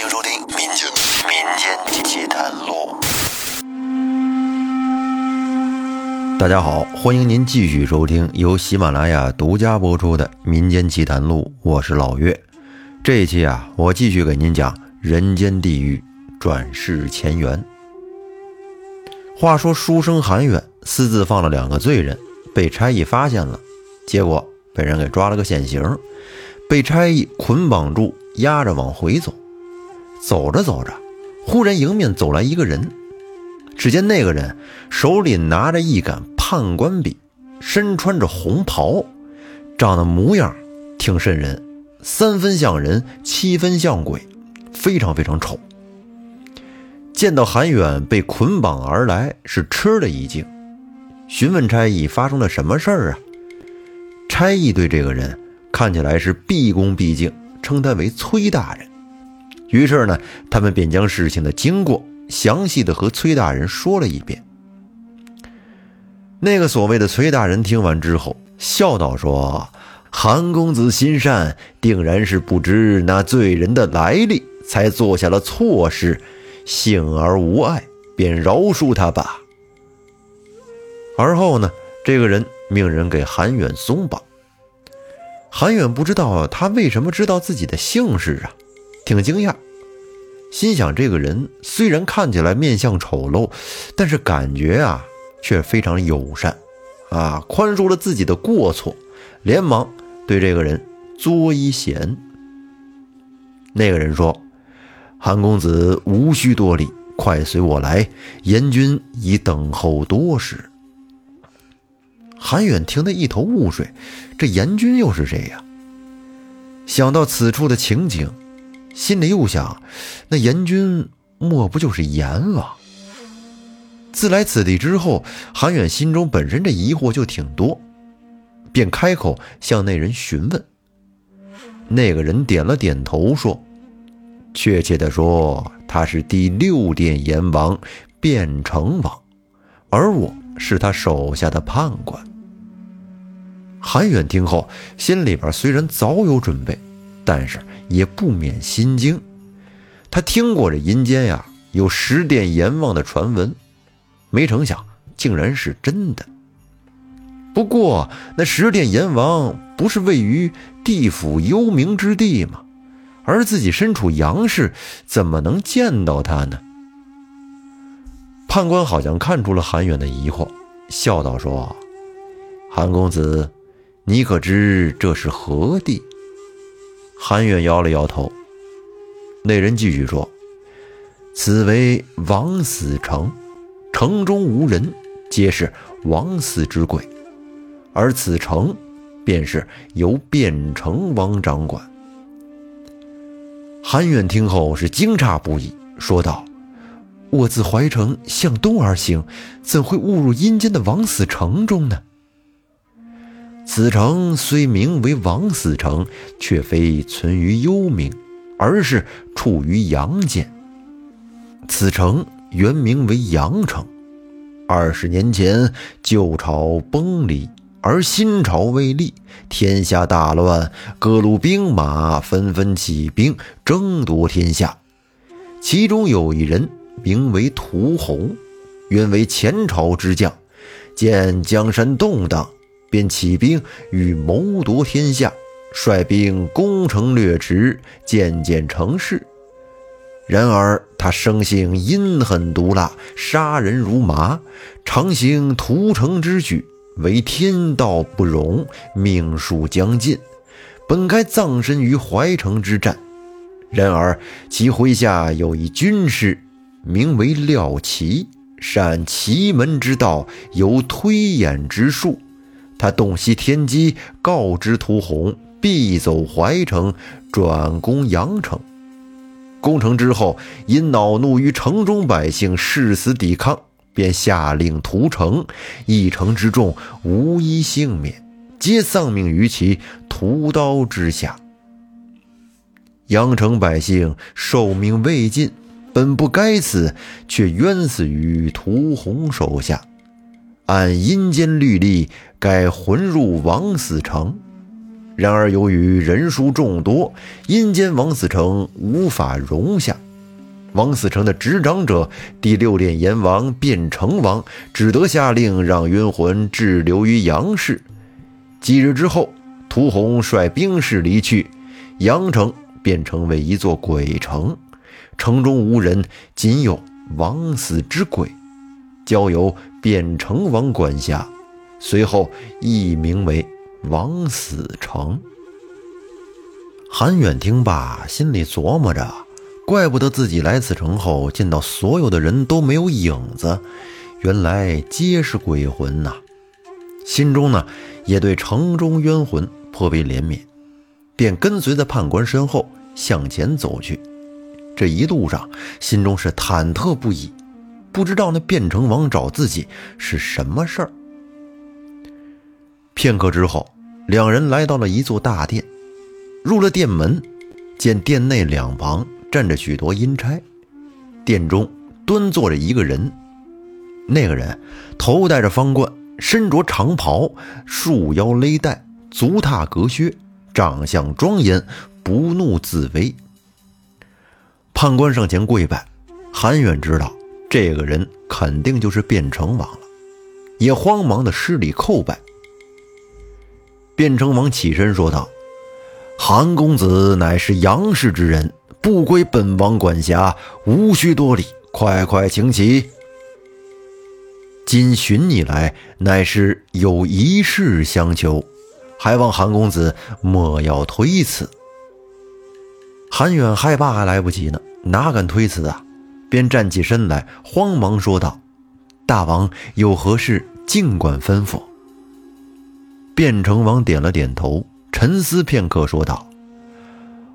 欢迎收听《民间民间奇谈录》。大家好，欢迎您继续收听由喜马拉雅独家播出的《民间奇谈录》，我是老岳。这一期啊，我继续给您讲人间地狱转世前缘。话说书生韩远私自放了两个罪人，被差役发现了，结果被人给抓了个现行，被差役捆绑住，押着往回走。走着走着，忽然迎面走来一个人。只见那个人手里拿着一杆判官笔，身穿着红袍，长得模样挺瘆人，三分像人，七分像鬼，非常非常丑。见到韩远被捆绑而来，是吃了一惊，询问差役发生了什么事儿啊？差役对这个人看起来是毕恭毕敬，称他为崔大人。于是呢，他们便将事情的经过。详细的和崔大人说了一遍。那个所谓的崔大人听完之后，笑道：“说韩公子心善，定然是不知那罪人的来历，才做下了错事，幸而无碍，便饶恕他吧。”而后呢，这个人命人给韩远松绑。韩远不知道他为什么知道自己的姓氏啊，挺惊讶。心想，这个人虽然看起来面相丑陋，但是感觉啊却非常友善，啊，宽恕了自己的过错，连忙对这个人作揖贤。那个人说：“韩公子无需多礼，快随我来，严君已等候多时。”韩远听得一头雾水，这严君又是谁呀？想到此处的情景。心里又想，那阎君莫不就是阎王？自来此地之后，韩远心中本身这疑惑就挺多，便开口向那人询问。那个人点了点头，说：“确切的说，他是第六殿阎王卞城王，而我是他手下的判官。”韩远听后，心里边虽然早有准备。但是也不免心惊，他听过这阴间呀有十殿阎王的传闻，没成想竟然是真的。不过那十殿阎王不是位于地府幽冥之地吗？而自己身处阳世，怎么能见到他呢？判官好像看出了韩远的疑惑，笑道：“说，韩公子，你可知这是何地？”韩远摇了摇头。那人继续说：“此为枉死城，城中无人，皆是枉死之鬼。而此城，便是由卞城王掌管。”韩远听后是惊诧不已，说道：“我自怀城向东而行，怎会误入阴间的枉死城中呢？”此城虽名为枉死城，却非存于幽冥，而是处于阳间。此城原名为阳城。二十年前，旧朝崩离，而新朝未立，天下大乱，各路兵马纷纷起兵争夺天下。其中有一人名为屠洪，原为前朝之将，见江山动荡。便起兵欲谋夺天下，率兵攻城掠池，渐渐成势。然而他生性阴狠毒辣，杀人如麻，常行屠城之举，为天道不容，命数将尽。本该葬身于淮城之战，然而其麾下有一军师，名为廖奇，善奇门之道，有推演之术。他洞悉天机，告知屠洪必走淮城，转攻阳城。攻城之后，因恼怒于城中百姓誓死抵抗，便下令屠城，一城之众无一幸免，皆丧命于其屠刀之下。阳城百姓寿命未尽，本不该死，却冤死于屠洪手下。按阴间律例，该魂入枉死城。然而由于人数众多，阴间王死城无法容下。王死城的执掌者第六炼阎王变成王只得下令让冤魂滞留于阳世。几日之后，屠洪率兵士离去，阳城便成为一座鬼城，城中无人，仅有枉死之鬼，交由变成王管辖。随后易名为王死城。韩远听罢，心里琢磨着。怪不得自己来此城后见到所有的人都没有影子，原来皆是鬼魂呐！心中呢也对城中冤魂颇为怜悯，便跟随在判官身后向前走去。这一路上心中是忐忑不已，不知道那变成王找自己是什么事儿。片刻之后，两人来到了一座大殿，入了殿门，见殿内两旁。站着许多阴差，殿中端坐着一个人。那个人头戴着方冠，身着长袍，束腰勒带，足踏革靴，长相庄严，不怒自威。判官上前跪拜，韩远知道这个人肯定就是卞成王了，也慌忙的施礼叩拜。卞成王起身说道：“韩公子乃是杨氏之人。”不归本王管辖，无需多礼，快快请起。今寻你来，乃是有一事相求，还望韩公子莫要推辞。韩远害怕还来不及呢，哪敢推辞啊？便站起身来，慌忙说道：“大王有何事，尽管吩咐。”卞成王点了点头，沉思片刻，说道。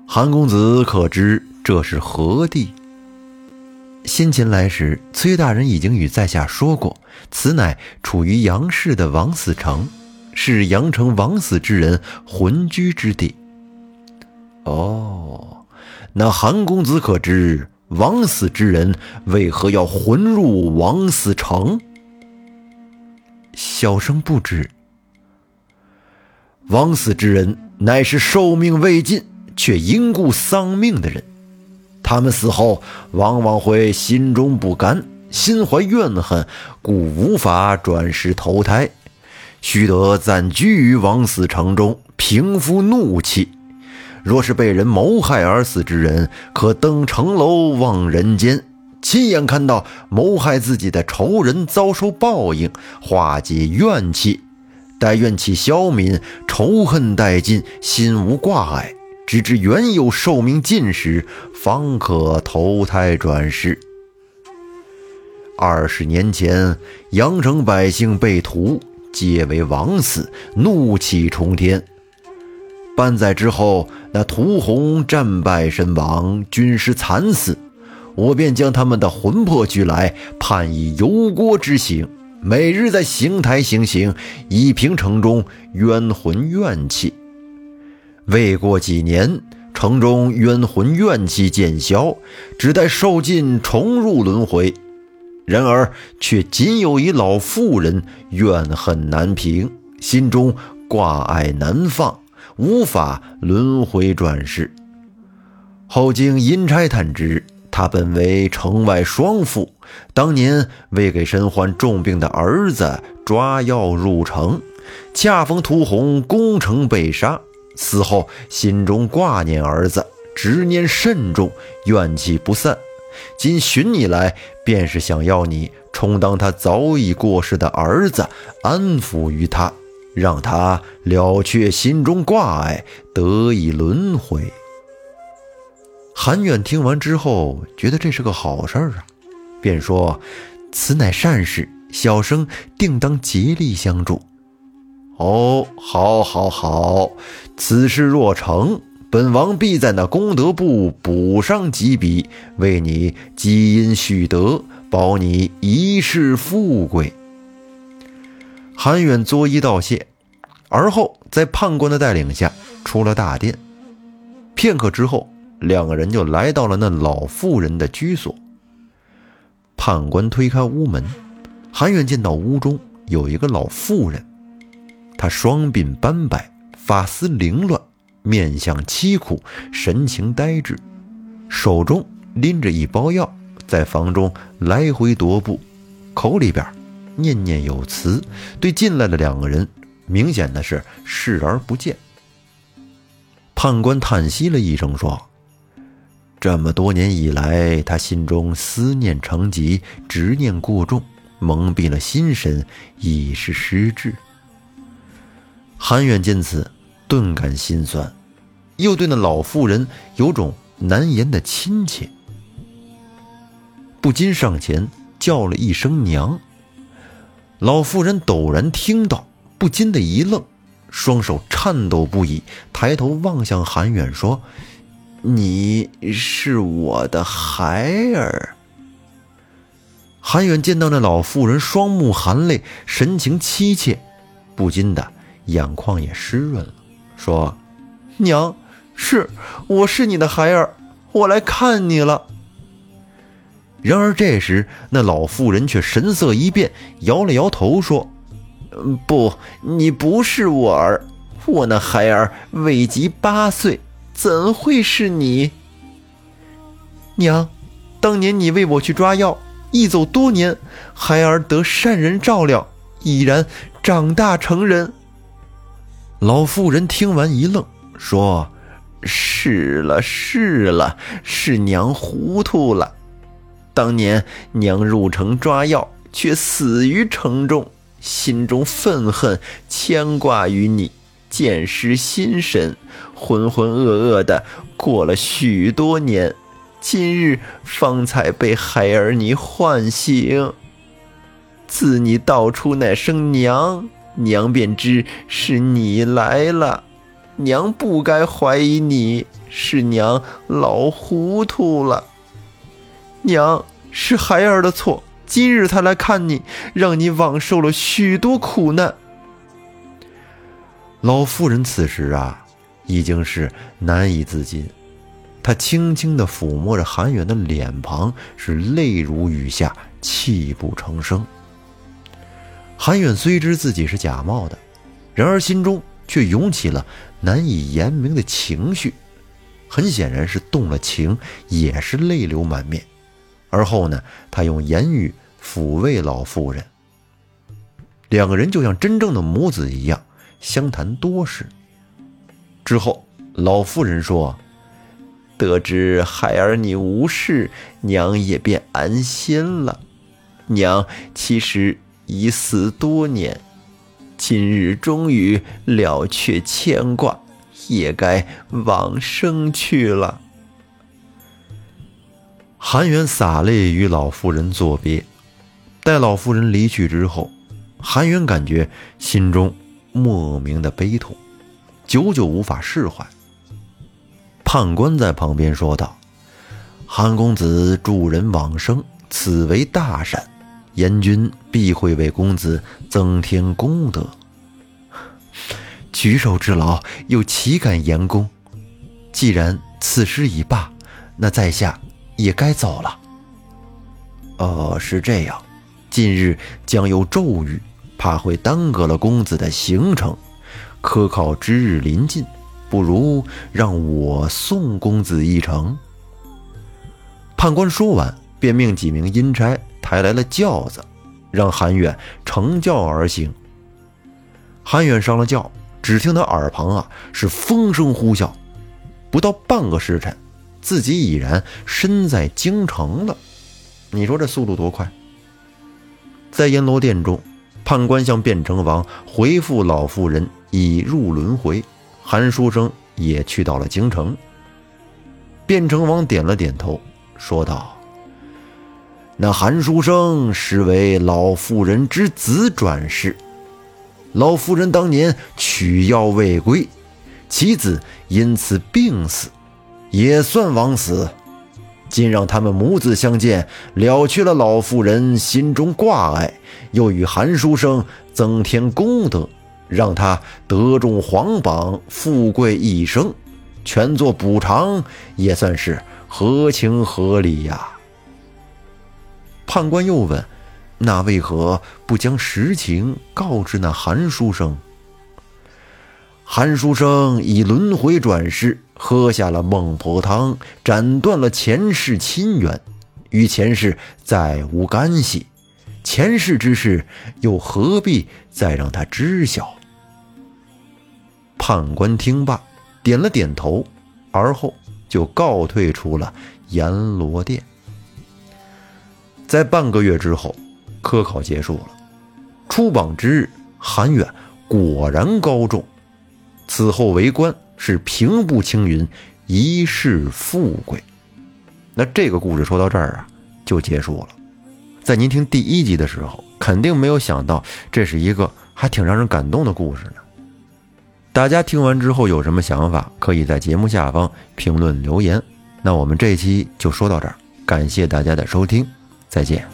韩公子可知这是何地？先前来时，崔大人已经与在下说过，此乃处于杨氏的王死城，是杨城王死之人魂居之地。哦，那韩公子可知王死之人为何要魂入王死城？小生不知。枉死之人乃是寿命未尽。却因故丧命的人，他们死后往往会心中不甘，心怀怨恨，故无法转世投胎，须得暂居于枉死城中，平复怒气。若是被人谋害而死之人，可登城楼望人间，亲眼看到谋害自己的仇人遭受报应，化解怨气。待怨气消泯，仇恨殆尽，心无挂碍。直至原有寿命尽时，方可投胎转世。二十年前，阳城百姓被屠，皆为枉死，怒气冲天。半载之后，那屠洪战败身亡，军师惨死，我便将他们的魂魄拘来，判以油锅之刑，每日在刑台行刑，以平城中冤魂怨气。未过几年，城中冤魂怨气渐消，只待受尽，重入轮回。然而，却仅有一老妇人怨恨难平，心中挂碍难放，无法轮回转世。后经阴差探知，他本为城外双妇，当年为给身患重病的儿子抓药入城，恰逢屠洪攻城被杀。死后心中挂念儿子，执念甚重，怨气不散。今寻你来，便是想要你充当他早已过世的儿子，安抚于他，让他了却心中挂碍，得以轮回。韩远听完之后，觉得这是个好事儿啊，便说：“此乃善事，小生定当竭力相助。”哦，好，好，好！此事若成，本王必在那功德簿补上几笔，为你积阴蓄德，保你一世富贵。韩远作揖道谢，而后在判官的带领下出了大殿。片刻之后，两个人就来到了那老妇人的居所。判官推开屋门，韩远见到屋中有一个老妇人。她双鬓斑白，发丝凌乱，面相凄苦，神情呆滞，手中拎着一包药，在房中来回踱步，口里边念念有词，对进来的两个人明显的是视而不见。判官叹息了一声，说：“这么多年以来，他心中思念成疾，执念过重，蒙蔽了心神，已是失智。”韩远见此，顿感心酸，又对那老妇人有种难言的亲切，不禁上前叫了一声“娘”。老妇人陡然听到，不禁的一愣。双手颤抖不已，抬头望向韩远，说：“你是我的孩儿。”韩远见到那老妇人双目含泪，神情凄切，不禁的眼眶也湿润了，说：“娘，是我是你的孩儿，我来看你了。”然而这时，那老妇人却神色一变，摇了摇头，说。不，你不是我儿，我那孩儿未及八岁，怎会是你？娘，当年你为我去抓药，一走多年，孩儿得善人照料，已然长大成人。老妇人听完一愣，说：“是了，是了，是娘糊涂了。当年娘入城抓药，却死于城中。”心中愤恨牵挂于你，渐失心神，浑浑噩噩的过了许多年，今日方才被孩儿你唤醒。自你道出那声娘，娘便知是你来了。娘不该怀疑你，是娘老糊涂了。娘是孩儿的错。今日才来看你，让你枉受了许多苦难。老妇人此时啊，已经是难以自禁，他轻轻地抚摸着韩远的脸庞，是泪如雨下，泣不成声。韩远虽知自己是假冒的，然而心中却涌起了难以言明的情绪，很显然是动了情，也是泪流满面。而后呢，他用言语抚慰老妇人。两个人就像真正的母子一样相谈多时。之后，老妇人说：“得知孩儿你无事，娘也便安心了。娘其实已死多年，今日终于了却牵挂，也该往生去了。”韩元洒泪与老妇人作别，待老妇人离去之后，韩元感觉心中莫名的悲痛，久久无法释怀。判官在旁边说道：“韩公子助人往生，此为大善，阎君必会为公子增添功德。举手之劳，又岂敢言功？既然此事已罢，那在下。”也该走了。哦，是这样，近日将有骤雨，怕会耽搁了公子的行程。科考之日临近，不如让我送公子一程。判官说完，便命几名阴差抬来了轿子，让韩远乘轿而行。韩远上了轿，只听他耳旁啊是风声呼啸，不到半个时辰。自己已然身在京城了，你说这速度多快？在阎罗殿中，判官向卞城王回复老妇人已入轮回，韩书生也去到了京城。卞城王点了点头，说道：“那韩书生实为老妇人之子转世，老妇人当年取药未归，其子因此病死。”也算枉死，今让他们母子相见，了却了老妇人心中挂碍，又与韩书生增添功德，让他得中皇榜，富贵一生，全作补偿，也算是合情合理呀。判官又问：“那为何不将实情告知那韩书生？”韩书生以轮回转世，喝下了孟婆汤，斩断了前世亲缘，与前世再无干系。前世之事，又何必再让他知晓？判官听罢，点了点头，而后就告退出了阎罗殿。在半个月之后，科考结束了。出榜之日，韩远果然高中。此后为官是平步青云，一世富贵。那这个故事说到这儿啊，就结束了。在您听第一集的时候，肯定没有想到这是一个还挺让人感动的故事呢。大家听完之后有什么想法，可以在节目下方评论留言。那我们这期就说到这儿，感谢大家的收听，再见。